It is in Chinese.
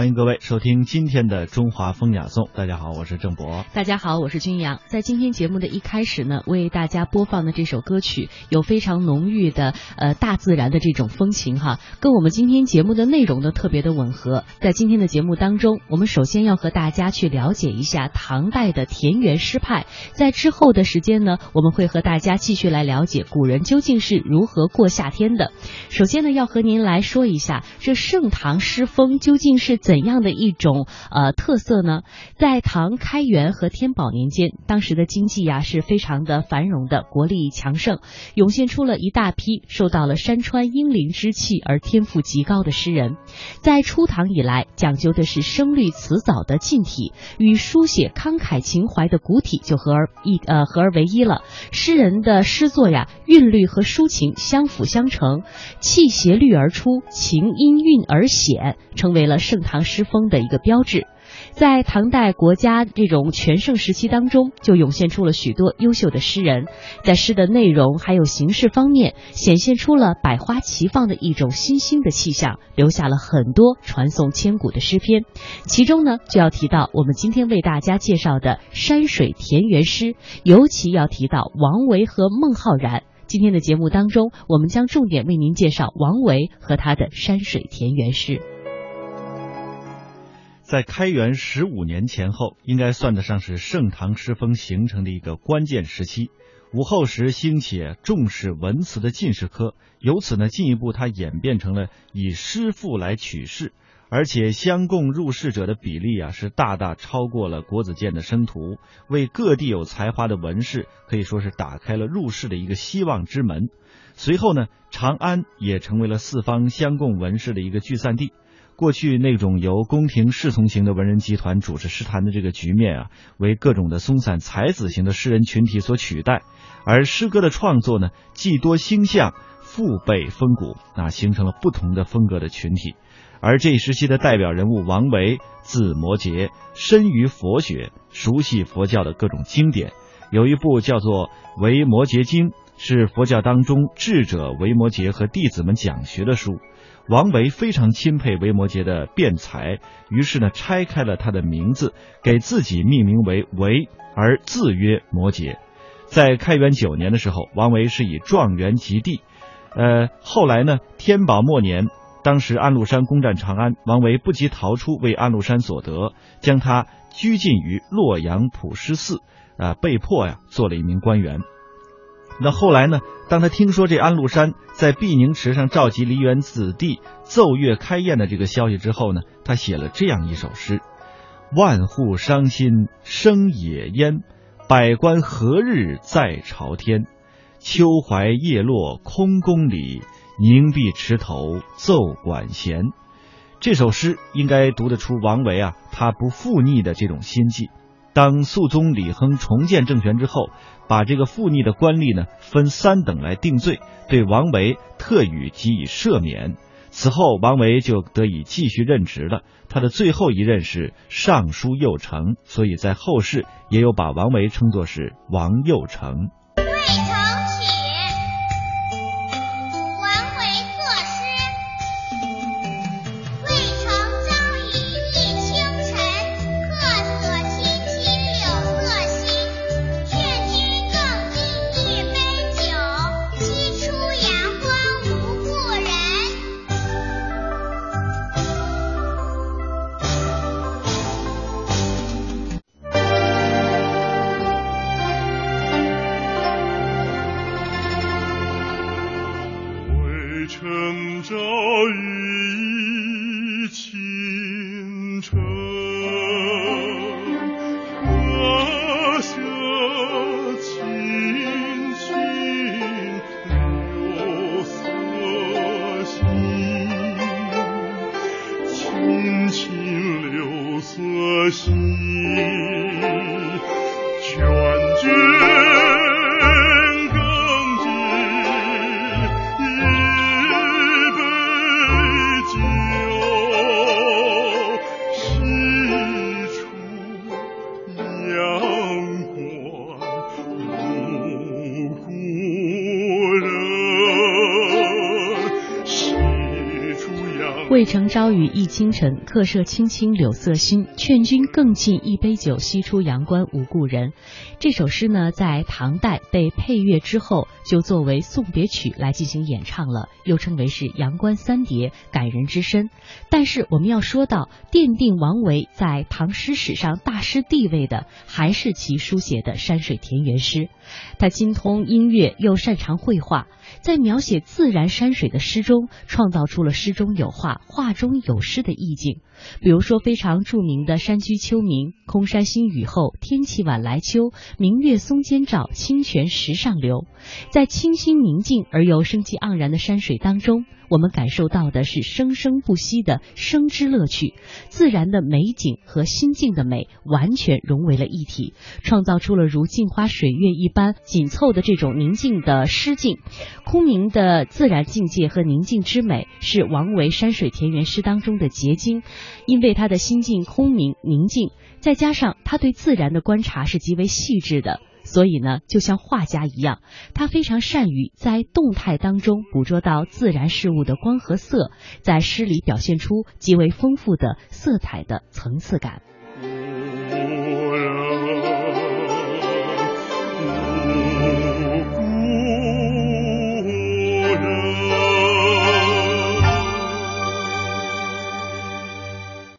欢迎各位收听今天的中华风雅颂。大家好，我是郑博。大家好，我是君阳。在今天节目的一开始呢，为大家播放的这首歌曲有非常浓郁的呃大自然的这种风情哈，跟我们今天节目的内容呢特别的吻合。在今天的节目当中，我们首先要和大家去了解一下唐代的田园诗派，在之后的时间呢，我们会和大家继续来了解古人究竟是如何过夏天的。首先呢，要和您来说一下这盛唐诗风究竟是。怎样的一种呃特色呢？在唐开元和天宝年间，当时的经济呀是非常的繁荣的，国力强盛，涌现出了一大批受到了山川英灵之气而天赋极高的诗人。在初唐以来，讲究的是声律词藻的近体，与书写慷慨情怀的古体就合而一呃合而为一了。诗人的诗作呀，韵律和抒情相辅相成，气协律而出，情音韵而显，成为了盛唐。唐诗风的一个标志，在唐代国家这种全盛时期当中，就涌现出了许多优秀的诗人，在诗的内容还有形式方面，显现出了百花齐放的一种新兴的气象，留下了很多传颂千古的诗篇。其中呢，就要提到我们今天为大家介绍的山水田园诗，尤其要提到王维和孟浩然。今天的节目当中，我们将重点为您介绍王维和他的山水田园诗。在开元十五年前后，应该算得上是盛唐诗风形成的一个关键时期。武后时兴起重视文辞的进士科，由此呢，进一步它演变成了以诗赋来取士，而且相贡入仕者的比例啊，是大大超过了国子监的生徒，为各地有才华的文士可以说是打开了入仕的一个希望之门。随后呢，长安也成为了四方相贡文士的一个聚散地。过去那种由宫廷侍从型的文人集团主持诗坛的这个局面啊，为各种的松散才子型的诗人群体所取代，而诗歌的创作呢，既多星象，富备风骨，那形成了不同的风格的群体。而这一时期的代表人物王维，字摩诘，深于佛学，熟悉佛教的各种经典，有一部叫做《维摩诘经》，是佛教当中智者维摩诘和弟子们讲学的书。王维非常钦佩维摩诘的辩才，于是呢拆开了他的名字，给自己命名为维，而自曰摩诘。在开元九年的时候，王维是以状元及第。呃，后来呢，天宝末年，当时安禄山攻占长安，王维不及逃出，为安禄山所得，将他拘禁于洛阳普师寺，啊，被迫呀做了一名官员。那后来呢？当他听说这安禄山在碧宁池上召集梨园子弟奏乐开宴的这个消息之后呢，他写了这样一首诗：“万户伤心生野烟，百官何日在朝天？秋槐叶落空宫里，凝碧池头奏管弦。”这首诗应该读得出王维啊，他不负逆的这种心计。当肃宗李亨重建政权之后，把这个附逆的官吏呢分三等来定罪，对王维特予给予赦免。此后，王维就得以继续任职了。他的最后一任是尚书右丞，所以在后世也有把王维称作是王右丞。you. 渭城朝雨浥轻尘，客舍青青柳色新。劝君更尽一杯酒，西出阳关无故人。这首诗呢，在唐代被配乐之后，就作为送别曲来进行演唱了，又称为是《阳关三叠》，感人之深。但是我们要说到奠定王维在唐诗史上大师地位的，还是其书写的山水田园诗。他精通音乐，又擅长绘画。在描写自然山水的诗中，创造出了诗中有画、画中有诗的意境。比如说非常著名的《山居秋暝》：“空山新雨后，天气晚来秋。明月松间照，清泉石上流。”在清新宁静而又生机盎然的山水当中，我们感受到的是生生不息的生之乐趣。自然的美景和心境的美完全融为了一体，创造出了如镜花水月一般紧凑的这种宁静的诗境。空明的自然境界和宁静之美，是王维山水田园诗当中的结晶。因为他的心境空明宁静，再加上他对自然的观察是极为细致的，所以呢，就像画家一样，他非常善于在动态当中捕捉到自然事物的光和色，在诗里表现出极为丰富的色彩的层次感。